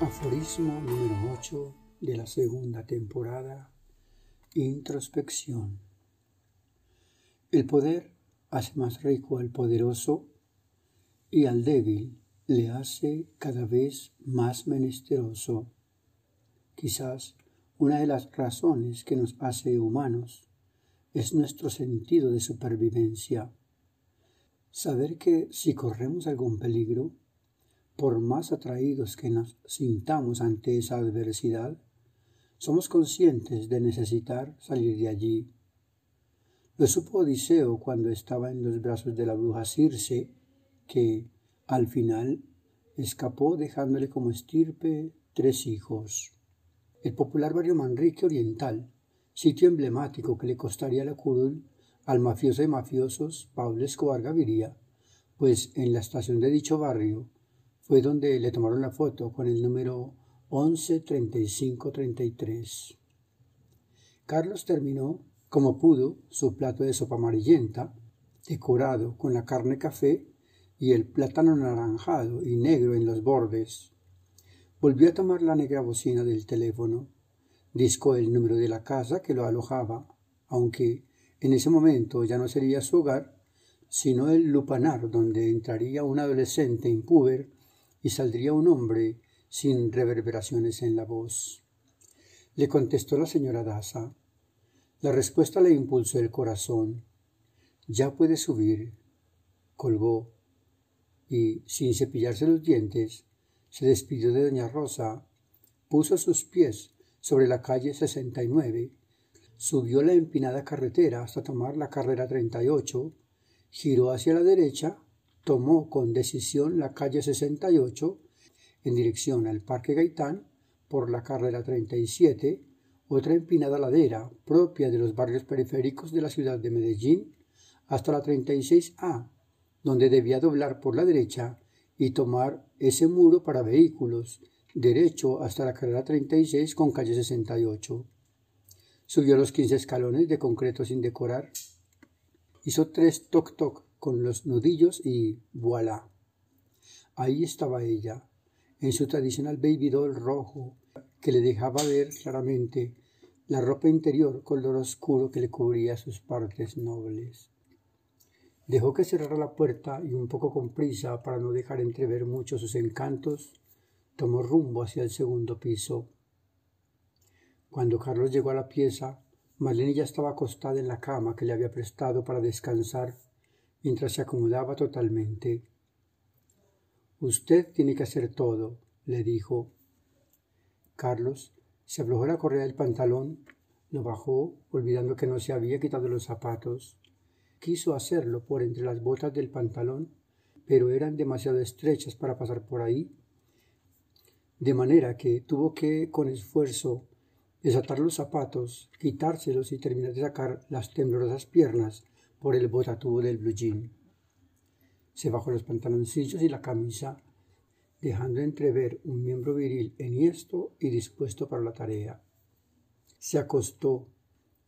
Aforismo número 8 de la segunda temporada. Introspección. El poder hace más rico al poderoso y al débil le hace cada vez más menesteroso. Quizás una de las razones que nos hace humanos es nuestro sentido de supervivencia. Saber que si corremos algún peligro, por más atraídos que nos sintamos ante esa adversidad, somos conscientes de necesitar salir de allí. Lo supo Odiseo cuando estaba en los brazos de la bruja Circe, que, al final, escapó dejándole como estirpe tres hijos. El popular barrio Manrique Oriental, sitio emblemático que le costaría la curul al mafioso de mafiosos Pablo Escobar Gaviria, pues en la estación de dicho barrio fue donde le tomaron la foto con el número 113533. Carlos terminó, como pudo, su plato de sopa amarillenta, decorado con la carne café y el plátano naranjado y negro en los bordes. Volvió a tomar la negra bocina del teléfono, discó el número de la casa que lo alojaba, aunque en ese momento ya no sería su hogar, sino el lupanar donde entraría un adolescente impúber y saldría un hombre sin reverberaciones en la voz. Le contestó la señora Daza. La respuesta le impulsó el corazón. Ya puede subir. Colgó y, sin cepillarse los dientes, se despidió de doña Rosa, puso sus pies sobre la calle 69, subió la empinada carretera hasta tomar la carrera 38, giró hacia la derecha tomó con decisión la calle 68 en dirección al Parque Gaitán por la carrera 37, otra empinada ladera propia de los barrios periféricos de la ciudad de Medellín, hasta la 36A, donde debía doblar por la derecha y tomar ese muro para vehículos, derecho hasta la carrera 36 con calle 68. Subió los 15 escalones de concreto sin decorar. Hizo tres toc-toc con los nudillos y voilà. Ahí estaba ella, en su tradicional baby doll rojo, que le dejaba ver claramente la ropa interior color oscuro que le cubría sus partes nobles. Dejó que cerrara la puerta y un poco con prisa para no dejar entrever mucho sus encantos, tomó rumbo hacia el segundo piso. Cuando Carlos llegó a la pieza, Marlene ya estaba acostada en la cama que le había prestado para descansar mientras se acomodaba totalmente. Usted tiene que hacer todo, le dijo. Carlos se aflojó la correa del pantalón, lo bajó, olvidando que no se había quitado los zapatos. Quiso hacerlo por entre las botas del pantalón, pero eran demasiado estrechas para pasar por ahí, de manera que tuvo que, con esfuerzo, desatar los zapatos, quitárselos y terminar de sacar las temblorosas piernas por el botatubo del blue jean. Se bajó los pantaloncillos y la camisa, dejando entrever un miembro viril enhiesto y dispuesto para la tarea. Se acostó.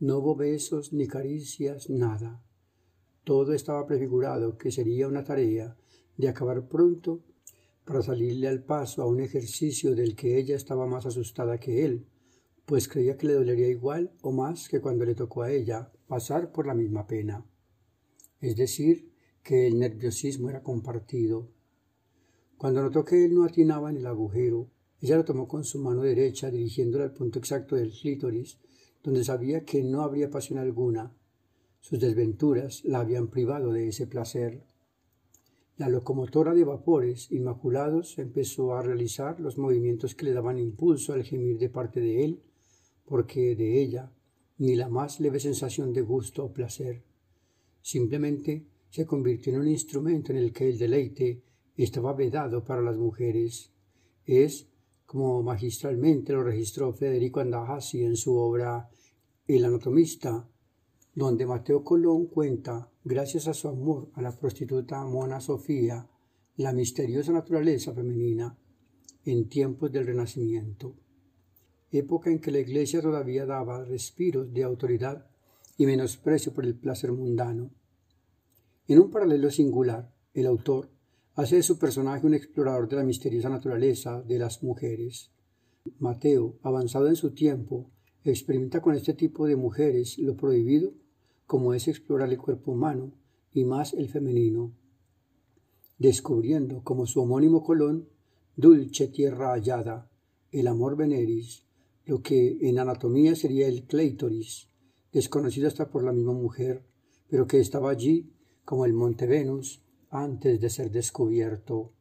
No hubo besos ni caricias, nada. Todo estaba prefigurado que sería una tarea de acabar pronto para salirle al paso a un ejercicio del que ella estaba más asustada que él, pues creía que le dolería igual o más que cuando le tocó a ella pasar por la misma pena es decir, que el nerviosismo era compartido. Cuando notó que él no atinaba en el agujero, ella lo tomó con su mano derecha dirigiéndola al punto exacto del clítoris, donde sabía que no habría pasión alguna. Sus desventuras la habían privado de ese placer. La locomotora de vapores inmaculados empezó a realizar los movimientos que le daban impulso al gemir de parte de él, porque de ella ni la más leve sensación de gusto o placer. Simplemente se convirtió en un instrumento en el que el deleite estaba vedado para las mujeres. Es como magistralmente lo registró Federico Andajasi en su obra El anatomista, donde Mateo Colón cuenta, gracias a su amor a la prostituta Mona Sofía, la misteriosa naturaleza femenina en tiempos del Renacimiento, época en que la Iglesia todavía daba respiros de autoridad y menosprecio por el placer mundano. En un paralelo singular, el autor hace de su personaje un explorador de la misteriosa naturaleza de las mujeres. Mateo, avanzado en su tiempo, experimenta con este tipo de mujeres lo prohibido como es explorar el cuerpo humano y más el femenino, descubriendo como su homónimo Colón, dulce tierra hallada, el amor veneris, lo que en anatomía sería el cleitoris, desconocido hasta por la misma mujer, pero que estaba allí como el monte Venus antes de ser descubierto.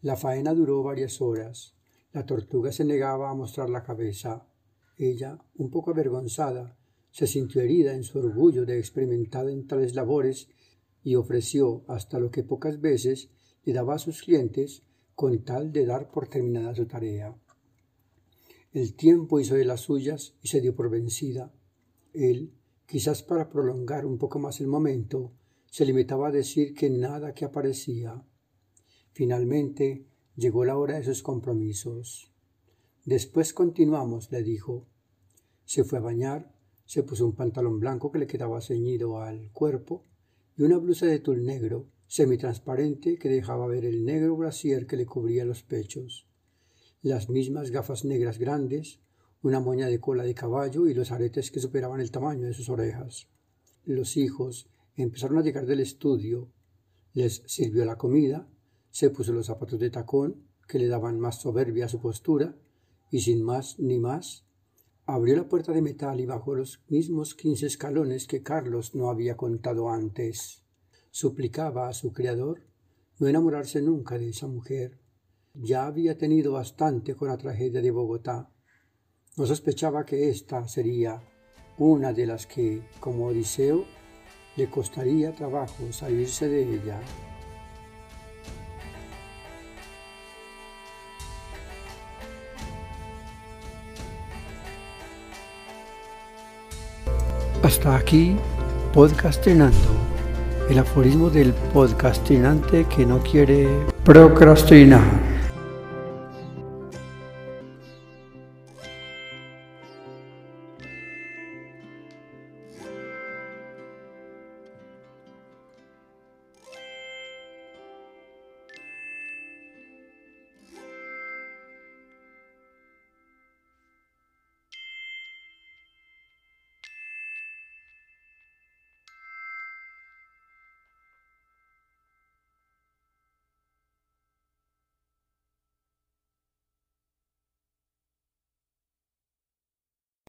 La faena duró varias horas. La tortuga se negaba a mostrar la cabeza. Ella, un poco avergonzada, se sintió herida en su orgullo de experimentar en tales labores y ofreció hasta lo que pocas veces le daba a sus clientes con tal de dar por terminada su tarea. El tiempo hizo de las suyas y se dio por vencida. Él, quizás para prolongar un poco más el momento, se limitaba a decir que nada que aparecía. Finalmente llegó la hora de sus compromisos. Después continuamos, le dijo. Se fue a bañar se puso un pantalón blanco que le quedaba ceñido al cuerpo y una blusa de tul negro, semitransparente, que dejaba ver el negro brasier que le cubría los pechos, las mismas gafas negras grandes, una moña de cola de caballo y los aretes que superaban el tamaño de sus orejas. Los hijos empezaron a llegar del estudio, les sirvió la comida, se puso los zapatos de tacón que le daban más soberbia a su postura, y sin más ni más Abrió la puerta de metal y bajó los mismos quince escalones que Carlos no había contado antes. Suplicaba a su criador no enamorarse nunca de esa mujer. Ya había tenido bastante con la tragedia de Bogotá. No sospechaba que ésta sería una de las que, como Odiseo, le costaría trabajo salirse de ella. Hasta aquí, podcastinando. El aforismo del podcastinante que no quiere procrastinar.